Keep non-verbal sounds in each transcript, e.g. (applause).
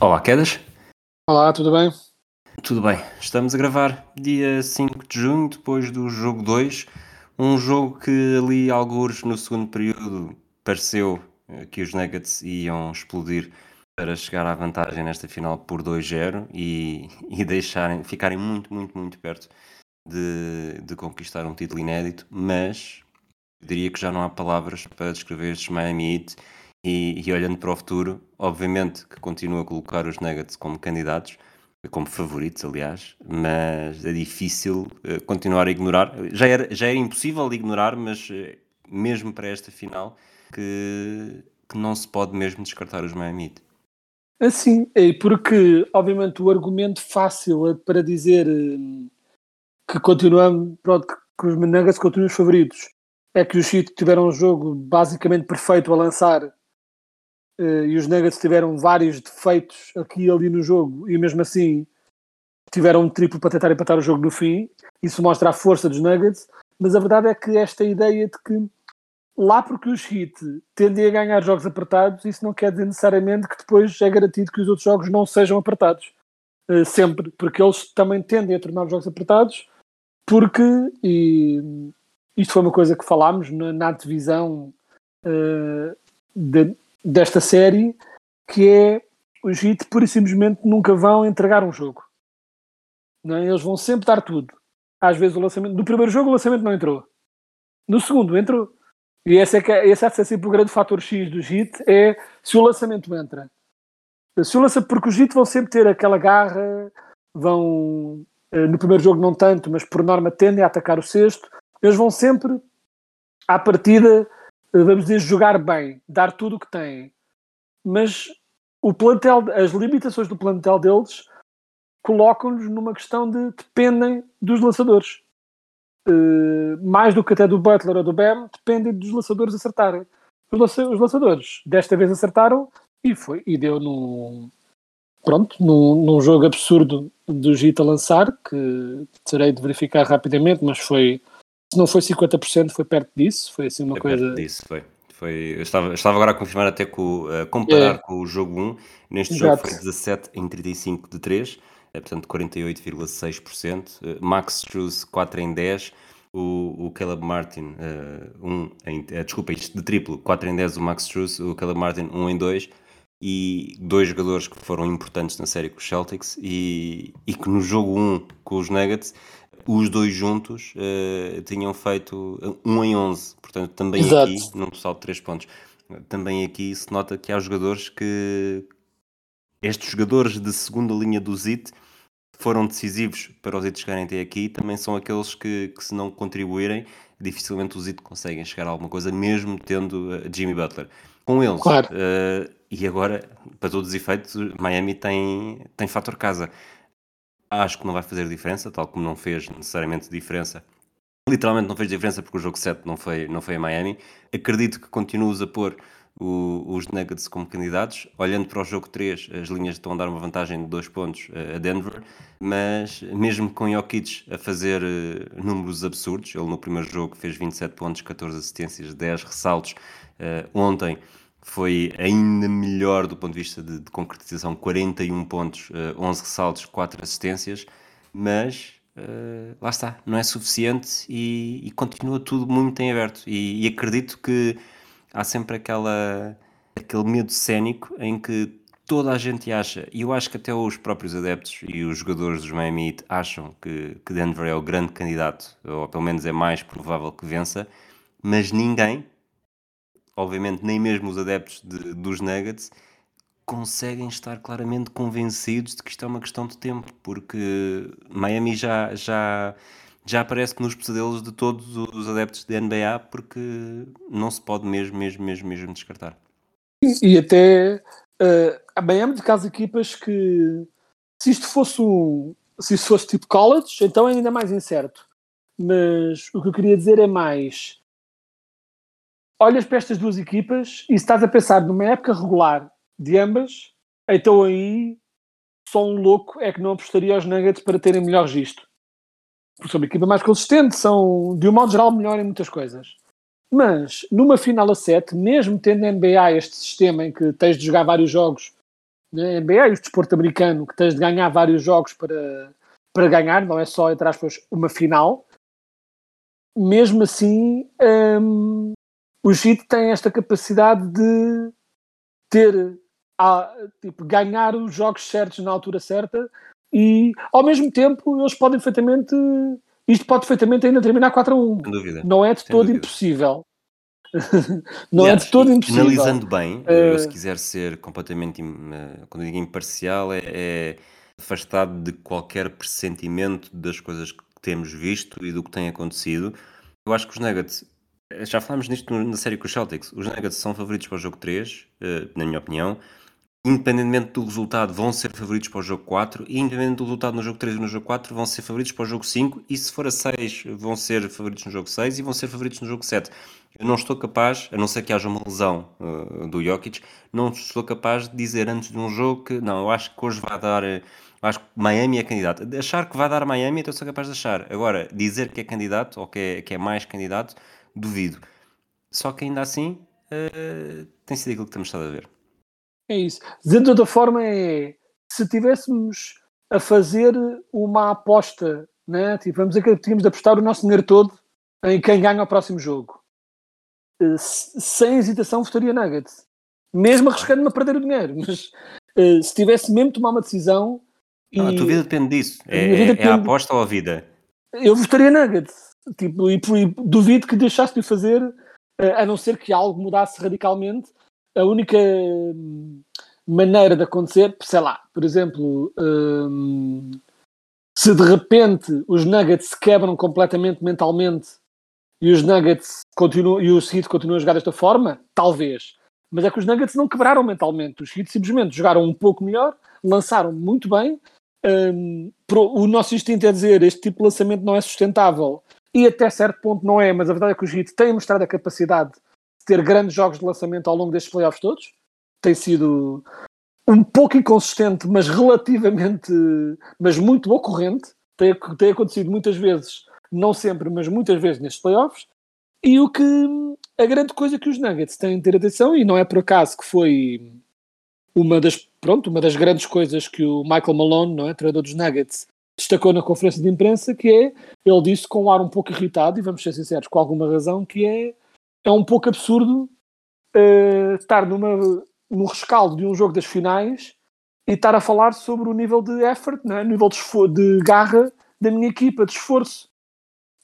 Olá, Quedas. Olá, tudo bem? Tudo bem? Estamos a gravar dia 5 de junho, depois do jogo 2. Um jogo que ali, alguns no segundo período, pareceu eh, que os Nuggets iam explodir para chegar à vantagem nesta final por 2-0 e, (laughs) e deixarem, ficarem muito, muito, muito perto de, de conquistar um título inédito, mas diria que já não há palavras para descrever estes Miami Heat e, e olhando para o futuro, obviamente que continuo a colocar os Nuggets como candidatos, como favoritos, aliás, mas é difícil eh, continuar a ignorar. Já era, já era impossível ignorar, mas eh, mesmo para esta final, que, que não se pode mesmo descartar os Miami Heat. Assim, é porque, obviamente, o argumento fácil é para dizer que continuamos, pronto, que- os Nuggets continuam os favoritos, é que os Heat tiveram um jogo basicamente perfeito a lançar eh, e os Nuggets tiveram vários defeitos aqui e ali no jogo e mesmo assim tiveram um triplo para tentar empatar o jogo no fim. Isso mostra a força dos Nuggets, mas a verdade é que esta ideia de que lá porque os Heat tendem a ganhar jogos apertados, isso não quer dizer necessariamente que depois é garantido que os outros jogos não sejam apertados. Eh, sempre, porque eles também tendem a tornar os jogos apertados, porque, e isto foi uma coisa que falámos na, na divisão eh, de- desta série, que é os Heat pura e simplesmente nunca vão entregar um jogo. Não é? Eles vão sempre dar tudo. Às vezes o lançamento, do primeiro jogo o lançamento não entrou. No segundo entrou. E esse é, que é, esse é sempre o grande fator X do JIT, é se o lançamento entra. Se o lança, porque os JIT vão sempre ter aquela garra, vão, eh, no primeiro jogo não tanto, mas por norma tendem a atacar o sexto, eles vão sempre, à partida, vamos dizer, jogar bem, dar tudo o que têm. Mas o plantel, as limitações do plantel deles colocam-nos numa questão de dependem dos lançadores. Uh, mais do que até do Butler ou do Bam, dependem dos lançadores acertarem. Os lançadores desta vez acertaram e foi e deu num pronto, num, num jogo absurdo do Gita lançar, que terei de verificar rapidamente, mas foi se não foi 50%, foi perto disso, foi assim uma Foi perto coisa. disso, foi. Foi, eu estava, eu estava agora a confirmar até com, a comparar É. com o jogo 1. Neste jogo Exato. foi 17 em 35 de 3, é, portanto 48,6%. Eh, Max Struz 4 em 10. O, o Caleb Martin, eh, um em, eh, desculpa, isto de triplo, 4 em 10 o Max Struz, o Caleb Martin 1 em 2 e dois jogadores que foram importantes na série com os Celtics e, e que no jogo 1 com os Nuggets os dois juntos eh, tinham feito 1 em 11, portanto também Exato. aqui num total de 3 pontos. Também aqui se nota que há jogadores que estes jogadores de segunda linha do ZIT foram decisivos para os ZIT chegarem até aqui, também são aqueles que, que se não contribuírem, dificilmente os ZIT conseguem chegar a alguma coisa, mesmo tendo eh, Jimmy Butler. Com eles, Claro. eh, e agora, para todos os efeitos, Miami tem, tem fator casa. Acho que não vai fazer diferença, tal como não fez necessariamente diferença. Literalmente não fez diferença porque o jogo 7 não foi, não foi em Miami. Acredito que continues a pôr o- os Nuggets como candidatos. Olhando para o jogo 3, as linhas estão a dar uma vantagem de 2 pontos a Denver, mas mesmo com Jokic a fazer eh, números absurdos, ele no primeiro jogo fez 27 pontos, 14 assistências, 10 ressaltos. Eh, ontem foi ainda melhor do ponto de vista de, de concretização, 41 pontos, eh, 11 ressaltos, 4 assistências, mas eh, lá está, não é suficiente e, e continua tudo muito em aberto. E, e acredito que há sempre aquela, aquele medo cénico em que toda a gente acha, e eu acho que até os próprios adeptos e os jogadores dos Miami Heat acham que, que Denver é o grande candidato, ou pelo menos é mais provável que vença, mas ninguém, obviamente nem mesmo os adeptos de- dos Nuggets, conseguem estar claramente convencidos de que isto é uma questão de tempo, porque Miami já, já, já aparece nos pesadelos de todos os adeptos de NBA porque não se pode mesmo, mesmo, mesmo, mesmo descartar. E até uh, a Miami de caso equipas que se isto fosse um se fosse tipo college, então é ainda mais incerto. Mas o que eu queria dizer é mais olhas para estas duas equipas e se estás a pensar numa época regular de ambas, então aí só um louco é que não apostaria aos Nuggets para terem melhor registro. Porque são uma equipa mais consistente, são de um modo geral melhor em muitas coisas. Mas numa final a 7, mesmo tendo a NBA este sistema em que tens de jogar vários jogos, né? NBA e o desporto americano, que tens de ganhar vários jogos para, para ganhar, não é só, entre aspas, uma final, mesmo assim, hum, o Heat tem esta capacidade de ter, a, tipo, ganhar os jogos certos na altura certa e, ao mesmo tempo, eles podem perfeitamente, isto pode perfeitamente ainda terminar 4 a 1. Sem dúvida. Não é de Sem todo dúvida. impossível. (laughs) não é de todo impossível. Analisando bem, Eh, eu, se quiser ser completamente, eh, quando digo imparcial, é, é afastado de qualquer pressentimento das coisas que temos visto e do que tem acontecido. Eu acho que os Nuggets, eh, já falámos nisto na série com os Celtics, os Nuggets são favoritos para o jogo 3, eh, na minha opinião. Independentemente do resultado, vão ser favoritos para o jogo 4, e independentemente do resultado no jogo 3 e no jogo 4, vão ser favoritos para o jogo 5, e se for a 6, vão ser favoritos no jogo 6 e vão ser favoritos no jogo 7. Eu não estou capaz, a não ser que haja uma lesão uh, do Jokic, não estou capaz de dizer antes de um jogo que não, eu acho que hoje vai dar. eu acho que Miami é candidato. De Achar que vai dar Miami, então sou capaz de achar. Agora, dizer que é candidato ou que é, que é mais candidato, duvido. Só que ainda assim, uh, tem sido aquilo que temos estado a ver. É isso. Dizendo de outra forma, é se tivéssemos a fazer uma aposta, né? tipo, vamos dizer que tínhamos de apostar o nosso dinheiro todo em quem ganha o próximo jogo. Se- Sem hesitação, votaria Nuggets. Mesmo arriscando-me a perder o dinheiro. (laughs) Mas eh, se tivesse mesmo de tomar uma decisão, e Não, a tua vida depende disso. A É, minha vida é- é a depende- aposta ou a vida? eu votaria Nuggets. Tipo, e, e duvido que deixasse de fazer, eh, a não ser que algo mudasse radicalmente. A única hum, maneira de acontecer, sei lá, por exemplo, hum, se de repente os Nuggets se quebram completamente mentalmente e os Nuggets continuam, e os Heat continuam a jogar desta forma, talvez. Mas é que os Nuggets não quebraram mentalmente. Os Heat simplesmente jogaram um pouco melhor, lançaram muito bem. Hum, pro- o nosso instinto é dizer este tipo de lançamento não é sustentável e até certo ponto não é, mas a verdade é que os Heat têm mostrado a capacidade de ter grandes jogos de lançamento ao longo destes playoffs todos. Tem sido um pouco inconsistente, mas relativamente, mas muito ocorrente. Tem, tem acontecido muitas vezes, não sempre, mas muitas vezes nestes playoffs. E o que a grande coisa que os Nuggets têm de ter atenção, e não é por acaso que foi uma das, pronto, uma das grandes coisas que o Michael Malone, não é, treinador dos Nuggets, destacou na conferência de imprensa, que é, ele disse com um ar um pouco irritado, e vamos ser sinceros, com alguma razão, que é, é um pouco absurdo eh, estar numa, no rescaldo de um jogo das finais e estar a falar sobre o nível de effort, não é? o nível de, de garra da minha equipa, de esforço.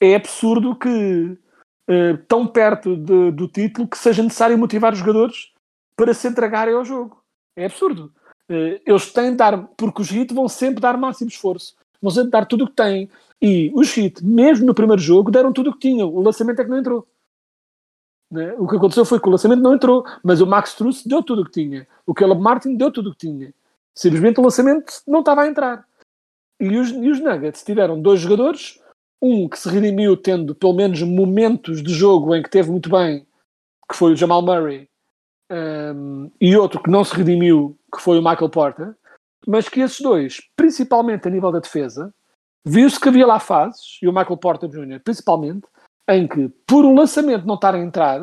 É absurdo que, eh, tão perto de- do título, que seja necessário motivar os jogadores para se entregarem ao jogo. É absurdo. Eh, eles têm de dar, porque os Heat vão sempre dar máximo esforço, vão dar tudo o que têm. E os Heat, mesmo no primeiro jogo, deram tudo o que tinham. O lançamento é que não entrou. Né? O que aconteceu foi que o lançamento não entrou, mas o Max Truss deu tudo o que tinha. O Caleb Martin deu tudo o que tinha. Simplesmente o lançamento não estava a entrar. E os, e os Nuggets tiveram dois jogadores, um que se redimiu tendo pelo menos momentos de jogo em que teve muito bem, que foi o Jamal Murray, um, e outro que não se redimiu, que foi o Michael Porter, mas que esses dois, principalmente a nível da defesa, viu-se que havia lá fases, e o Michael Porter Jr. principalmente, em que, por o lançamento não estar a entrar,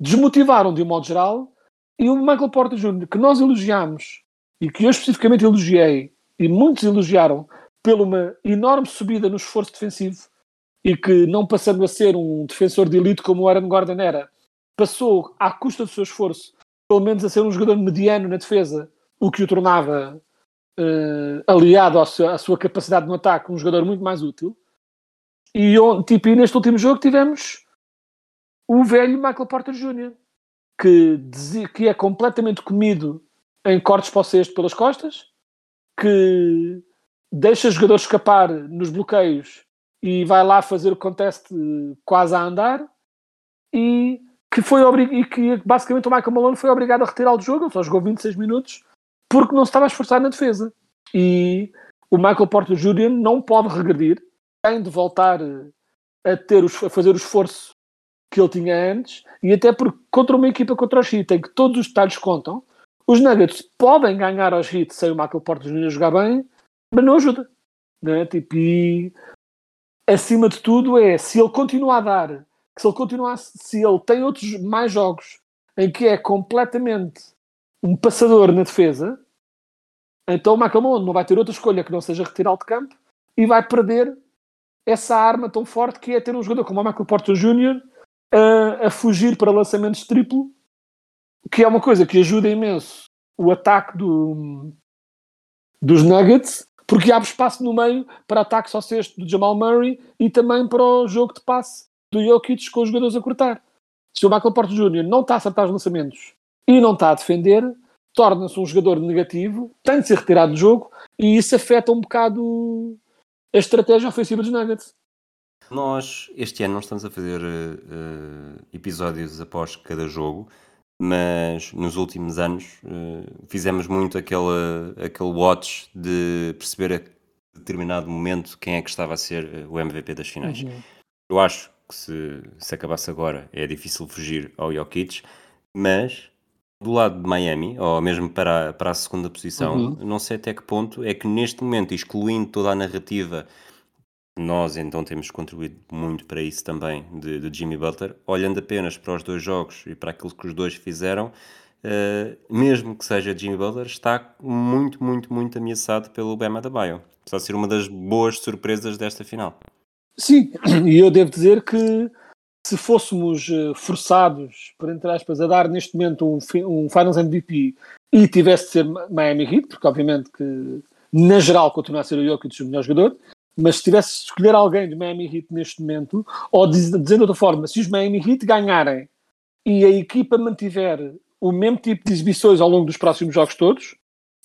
desmotivaram de um modo geral, e o Michael Porter Jr., que nós elogiamos, e que eu especificamente elogiei, e muitos elogiaram, pela uma enorme subida no esforço defensivo, e que não passando a ser um defensor de elite como o Aaron Gordon era, passou, à custa do seu esforço, pelo menos a ser um jogador mediano na defesa, o que o tornava, eh, aliado sua, à sua capacidade no ataque, um jogador muito mais útil. E, tipo, e neste último jogo tivemos o velho Michael Porter Jr., que, que é completamente comido em cortes para o pelas costas, que deixa jogadores escapar nos bloqueios e vai lá fazer o contest eh, quase a andar e que foi e que basicamente o Michael Malone foi obrigado a retirá-lo do jogo, só jogou 26 minutos porque não se estava a esforçar na defesa. E o Michael Porter Jr. não pode regredir, tem de voltar eh, a, ter os, a fazer o esforço que ele tinha antes, e até porque contra uma equipa contra os Heat, em que todos os detalhes contam, os Nuggets podem ganhar aos Heat sem o Michael Porter Jr. jogar bem, mas não ajuda. Né? Tipo, e acima de tudo é se ele continuar a dar, se ele continuar, se ele tem outros mais jogos em que é completamente um passador na defesa, então o Michael Malone não vai ter outra escolha que não seja retirá-lo de campo e vai perder essa arma tão forte que é ter um jogador como o Michael Porter Jr. A, a fugir para lançamentos triplo, que é uma coisa que ajuda imenso o ataque do, dos Nuggets, porque abre espaço no meio para ataques ao sexto do Jamal Murray e também para o jogo de passe do Jokic com os jogadores a cortar. Se o Michael Porter Jr. não está a acertar os lançamentos e não está a defender, torna-se um jogador negativo, tem de ser retirado do jogo e isso afeta um bocado a estratégia ofensiva dos Nuggets. Nós, este ano, não estamos a fazer uh, episódios após cada jogo, mas nos últimos anos uh, fizemos muito aquele, aquele watch de perceber a determinado momento quem é que estava a ser o MVP das finais. Uhum. Eu acho que se, se acabasse agora é difícil fugir ao Jokic, mas do lado de Miami, ou mesmo para, a, para a segunda posição, uhum. não sei até que ponto é que neste momento, excluindo toda a narrativa nós então temos contribuído muito para isso também, de, de, Jimmy Butler, olhando apenas para os dois jogos e para aquilo que os dois fizeram, uh, mesmo que seja Jimmy Butler, está muito, muito, muito ameaçado pelo Bema da Bio. Está a ser uma das boas surpresas desta final. Sim, (clears throat) e eu devo dizer que se fôssemos eh, forçados, por entre aspas, a dar neste momento um, um Finals MVP e tivesse de ser Miami Heat, porque obviamente que na geral continua a ser o Jokic o melhor jogador, mas se tivesse de escolher alguém do Miami Heat neste momento, ou dizendo de outra forma, se os Miami Heat ganharem e a equipa mantiver o mesmo tipo de exibições ao longo dos próximos jogos todos,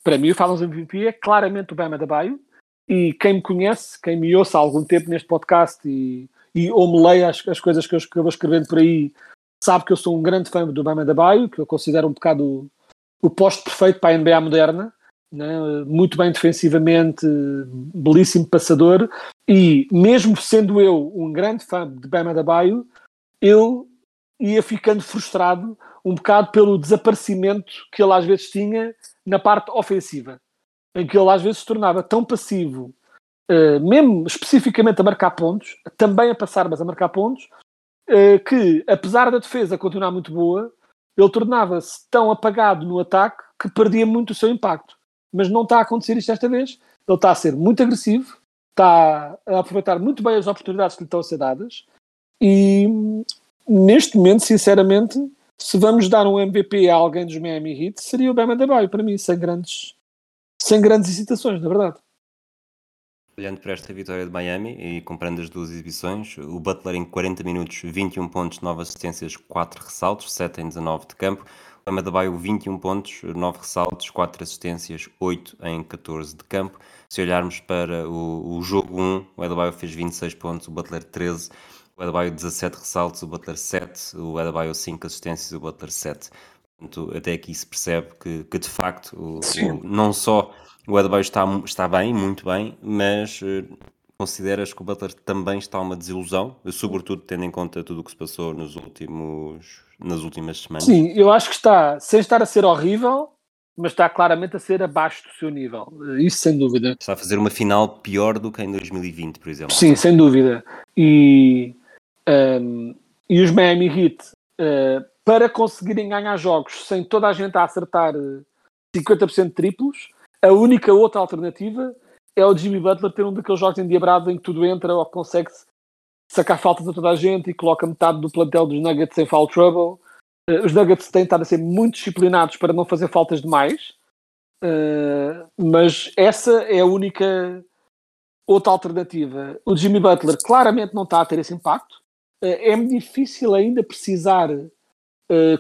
para mim o Finals MVP é claramente o Bama da Baio, e quem me conhece, quem me ouça há algum tempo neste podcast e, e ou me as, as coisas que eu, que eu vou escrevendo por aí, sabe que eu sou um grande fã do Bama da Baio, que eu considero um bocado o, posto perfeito para a NBA moderna, né? muito bem defensivamente, belíssimo passador, e mesmo sendo eu um grande fã de Bama da Baio, eu ia ficando frustrado um bocado pelo desaparecimento que ele às vezes tinha na parte ofensiva, em que ele às vezes se tornava tão passivo, mesmo especificamente a marcar pontos, também a passar, mas a marcar pontos, uh, que apesar da defesa continuar muito boa, ele tornava-se tão apagado no ataque que perdia muito o seu impacto mas não está a acontecer isto desta vez. Ele está a ser muito agressivo, está a aproveitar muito bem as oportunidades que lhe estão a ser dadas e neste momento, sinceramente, se vamos dar um MVP a alguém dos Miami Heat, seria o Bama Debaio, para mim, sem grandes, sem grandes hesitações, na verdade. Olhando para esta vitória de Miami e comparando as duas exibições, o Butler em 40 minutos, 21 pontos, 9 assistências, 4 ressaltos, 7 em 19 de campo. O Adebayo 21 pontos, 9 ressaltos, 4 assistências, 8 em 14 de campo. Se olharmos para o, o jogo 1, o Adebayo fez 26 pontos, o Butler 13, o Adebayo 17 ressaltos, o Butler 7, o Adebayo 5 assistências, o Butler 7. Portanto, até aqui se percebe que, que de facto o, o, não só o Adebayo está, está bem, muito bem, mas eh, consideras que o Butler também está uma desilusão, sobretudo tendo em conta tudo o que se passou nos últimos, nas últimas semanas? Sim, eu acho que está, sem estar a ser horrível, mas está claramente a ser abaixo do seu nível. Isso sem dúvida. Está a fazer uma final pior do que em 2020, por exemplo. Sim, sem dúvida. E, um, e os Miami Heat, uh, para conseguirem ganhar jogos sem toda a gente a acertar 50% de triplos, a única outra alternativa é o Jimmy Butler ter um daqueles jogos endiabrados em que tudo entra ou consegue sacar faltas a toda a gente e coloca metade do plantel dos Nuggets em foul trouble. Uh, os Nuggets têm estado a ser muito disciplinados para não fazer faltas demais, uh, mas essa é a única outra alternativa. O Jimmy Butler claramente não está a ter esse impacto. Uh, é-me difícil ainda precisar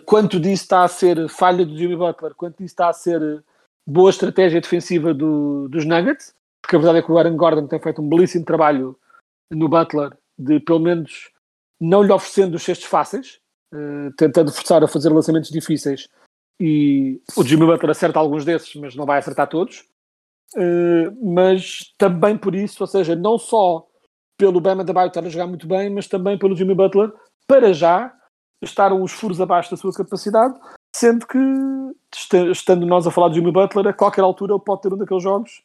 quanto disso está a ser falha do Jimmy Butler, quanto disso está a ser boa estratégia defensiva do, dos Nuggets porque a verdade é que o Aaron Gordon tem feito um belíssimo trabalho no Butler, de pelo menos não lhe oferecendo os cestos fáceis, uh, tentando forçar a fazer lançamentos difíceis. E o Jimmy Butler acerta alguns desses, mas não vai acertar todos. Uh, mas também por isso, ou seja, não só pelo Bama da Baio estar a jogar muito bem, mas também pelo Jimmy Butler, para já, estar uns furos abaixo da sua capacidade, sendo que, estando nós a falar de Jimmy Butler, a qualquer altura ele pode ter um daqueles jogos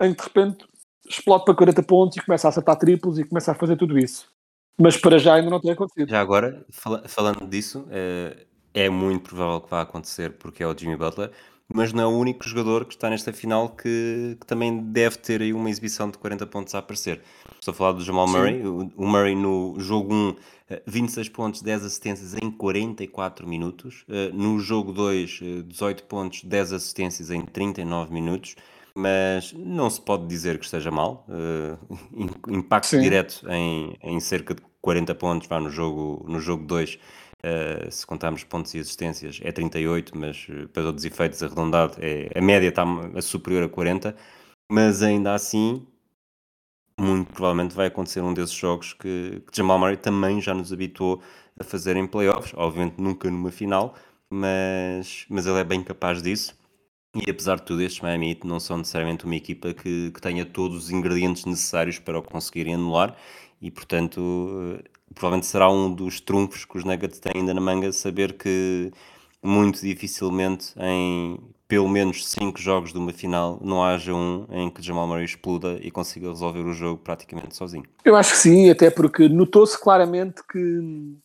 em que de repente explode para 40 pontos e começa a acertar triplos e começa a fazer tudo isso. Mas para já ainda não tem acontecido. Já agora, fala- falando disso, é, é muito provável que vá acontecer porque é o Jimmy Butler, mas não é o único jogador que está nesta final que, que também deve ter aí uma exibição de 40 pontos a aparecer. Estou a falar do Jamal Murray, o, o Murray no jogo 1, eh, 26 pontos, 10 assistências em 44 minutos. Eh, No jogo 2, eh, 18 pontos, 10 assistências em 39 minutos. Mas não se pode dizer que esteja mal. Eh, (laughs) im- impacto Sim. direto em, em cerca de 40 pontos vá no jogo no jogo 2. Uh, se contarmos pontos e assistências, é 38, mas uh, para todos os efeitos arredondado, é, a média está superior a 40, mas ainda assim, muito provavelmente vai acontecer um desses jogos que, que Jamal Murray também já nos habituou a fazer em playoffs, obviamente nunca numa final, mas, mas ele é bem capaz disso. E apesar de tudo, estes Miami Heat não são necessariamente uma equipa que, que tenha todos os ingredientes necessários para o conseguirem anular e, portanto, eh, provavelmente será um dos trunfos que os Nuggets têm ainda na manga saber que muito dificilmente em pelo menos 5 jogos de uma final não haja um em que Jamal Murray exploda e consiga resolver o jogo praticamente sozinho. Eu acho que sim, até porque notou-se claramente que,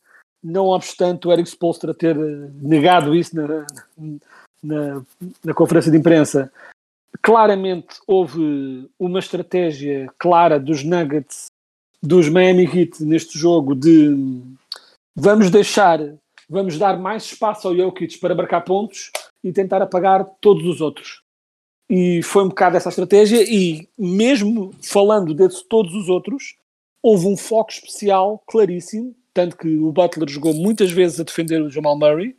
não obstante o Eric Spolstra ter eh, negado isso na, na, na conferência de imprensa, claramente houve uma estratégia clara dos Nuggets, dos Miami Heat neste jogo de vamos deixar, vamos dar mais espaço ao Jokic para marcar pontos e tentar apagar todos os outros. E foi um bocado essa estratégia e mesmo falando de todos os outros, houve um foco especial claríssimo, tanto que o Butler jogou muitas vezes a defender o Jamal Murray,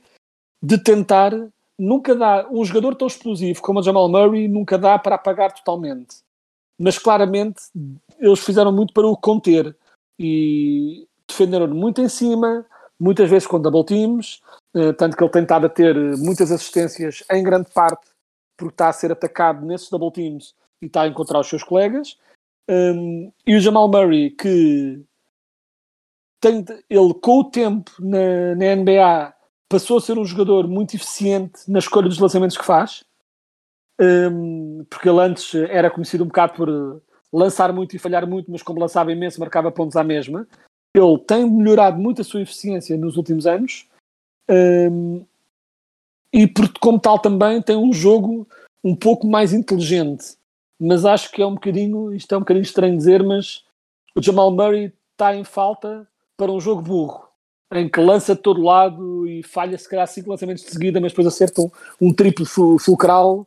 de tentar nunca dar um jogador tão explosivo como o Jamal Murray nunca dá para apagar totalmente. Mas claramente eles fizeram muito para o conter e defenderam muito em cima, muitas vezes com double teams, eh, tanto que ele tem estado a ter muitas assistências em grande parte porque está a ser atacado nesses double teams e está a encontrar os seus colegas. Um, e o Jamal Murray, que tem, ele com o tempo na, na NBA passou a ser um jogador muito eficiente na escolha dos lançamentos que faz, um, porque ele antes era conhecido um bocado por lançar muito e falhar muito, mas como lançava imenso, marcava pontos à mesma. Ele tem melhorado muito a sua eficiência nos últimos anos um, e, por, como tal, também tem um jogo um pouco mais inteligente. Mas acho que é um bocadinho, isto é um bocadinho estranho dizer, mas o Jamal Murray está em falta para um jogo burro, em que lança de todo lado e falha se calhar cinco lançamentos de seguida, mas depois acerta um, um triplo fulcral.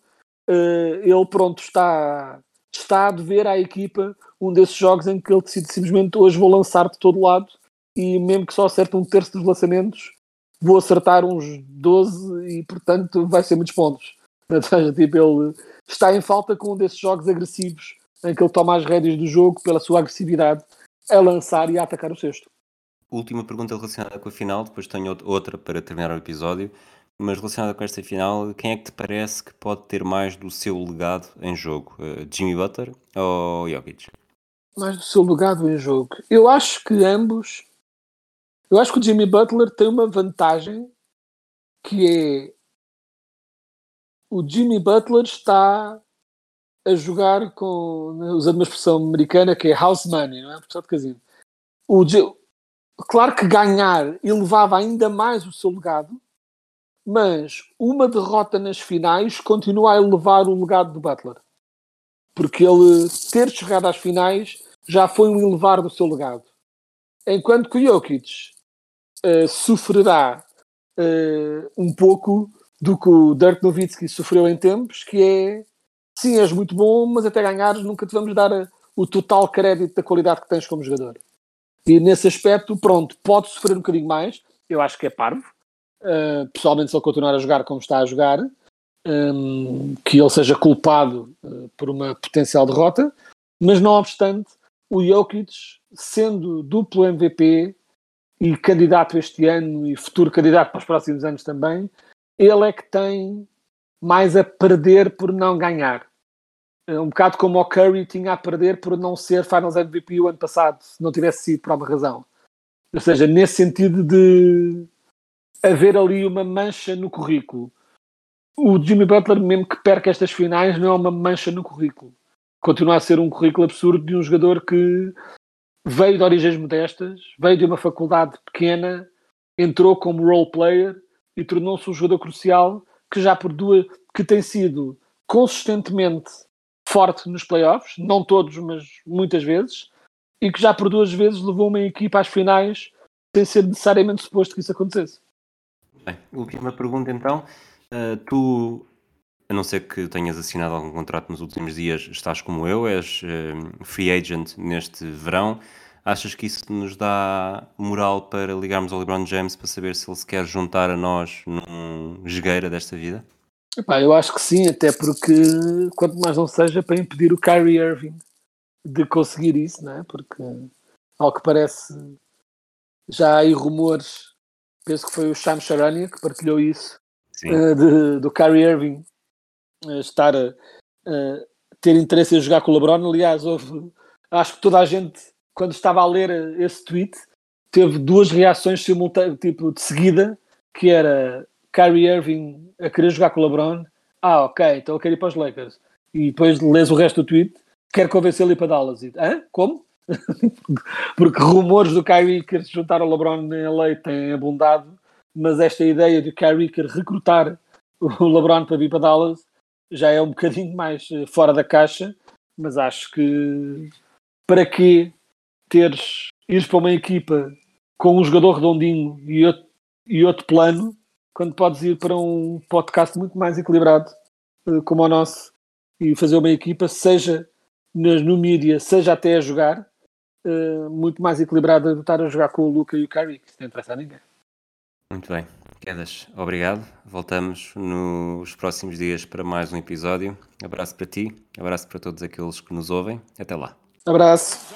Uh, ele pronto está, está a dever à equipa um desses jogos em que ele decide simplesmente hoje vou lançar de todo lado e mesmo que só acerte um terço dos lançamentos, vou acertar uns 12 e portanto vai ser muitos pontos. (laughs) Seja, tipo, ele está em falta com um desses jogos agressivos em que ele toma as rédeas do jogo pela sua agressividade a lançar e a atacar o sexto. Última pergunta relacionada com a final, depois tenho outra para terminar o episódio, mas relacionada com esta final, quem é que te parece que pode ter mais do seu legado em jogo? Uh, Jimmy Butler ou Jokic? Mais do seu legado em jogo? Eu acho que ambos. Eu acho que o Jimmy Butler tem uma vantagem que é o Jimmy Butler está a jogar com, usando uma expressão americana que é house money, não é? Portanto, casino. O, claro que ganhar elevava ainda mais o seu legado, mas uma derrota nas finais continua a elevar o legado do Butler. Porque ele ter chegado às finais já foi um elevar do seu legado. Enquanto que o Jokic uh, sofrerá uh, um pouco do que o Dirk Nowitzki sofreu em tempos, que é sim, és muito bom, mas até ganhares nunca te vamos dar a, o total crédito da qualidade que tens como jogador. E nesse aspecto, pronto, pode sofrer um bocadinho mais, eu acho que é parvo, uh, pessoalmente se ele continuar a jogar como está a jogar, um, que ele seja culpado uh, por uma potencial derrota, mas não obstante, o Jokic sendo duplo MVP e candidato este ano e futuro candidato para os próximos anos também, ele é que tem mais a perder por não ganhar. É um bocado como o Curry tinha a perder por não ser Finals MVP o ano passado, se não tivesse sido por alguma razão. Ou seja, nesse sentido de haver ali uma mancha no currículo. O Jimmy Butler, mesmo que perca estas finais, não é uma mancha no currículo. Continua a ser um currículo absurdo de um jogador que veio de origens modestas, veio de uma faculdade pequena, entrou como role player e tornou-se um jogador crucial que já por duas que tem sido consistentemente forte nos playoffs, não todos, mas muitas vezes, e que já por duas vezes levou uma equipa às finais sem ser necessariamente suposto que isso acontecesse. Bem, última pergunta então. Uh, tu, a não ser que tenhas assinado algum contrato nos últimos dias, estás como eu, és uh, free agent neste verão. Achas que isso nos dá moral para ligarmos ao LeBron James para saber se ele se quer juntar a nós num jogueira desta vida? Epá, eu acho que sim, até porque quanto mais não seja para impedir o Kyrie Irving de conseguir isso, não é? Porque ao que parece já há aí rumores, penso que foi o Sham Charania que partilhou isso, uh, de, do Kyrie Irving uh, estar a, uh, ter interesse em jogar com o LeBron. Aliás, houve, acho que toda a gente, quando estava a ler esse tweet, teve duas reações simultâneas, tipo de seguida, que era Kyrie Irving a querer jogar com o LeBron. Ah, ok, então eu quero ir para os Lakers. E depois lês o resto do tweet, quer convencê-lo a ir para Dallas. E, Hã? Como? (laughs) Porque rumores do Kyrie querer se juntar ao LeBron em LA têm abundado, mas esta ideia de Kyrie recrutar o LeBron para vir para Dallas já é um bocadinho mais eh, fora da caixa, mas acho que para que teres ires para uma equipa com um jogador redondinho e outro, e outro plano, quando podes ir para um podcast muito mais equilibrado eh, como o nosso e fazer uma equipa, seja no mídia, seja até a jogar, uh, muito mais equilibrada do estar a jogar com o Luca e o Kyrie, que isso não interessa a ninguém. Muito bem. Quedas, obrigado. Voltamos nos próximos dias para mais um episódio. Abraço para ti, abraço para todos aqueles que nos ouvem. Até lá. Abraço.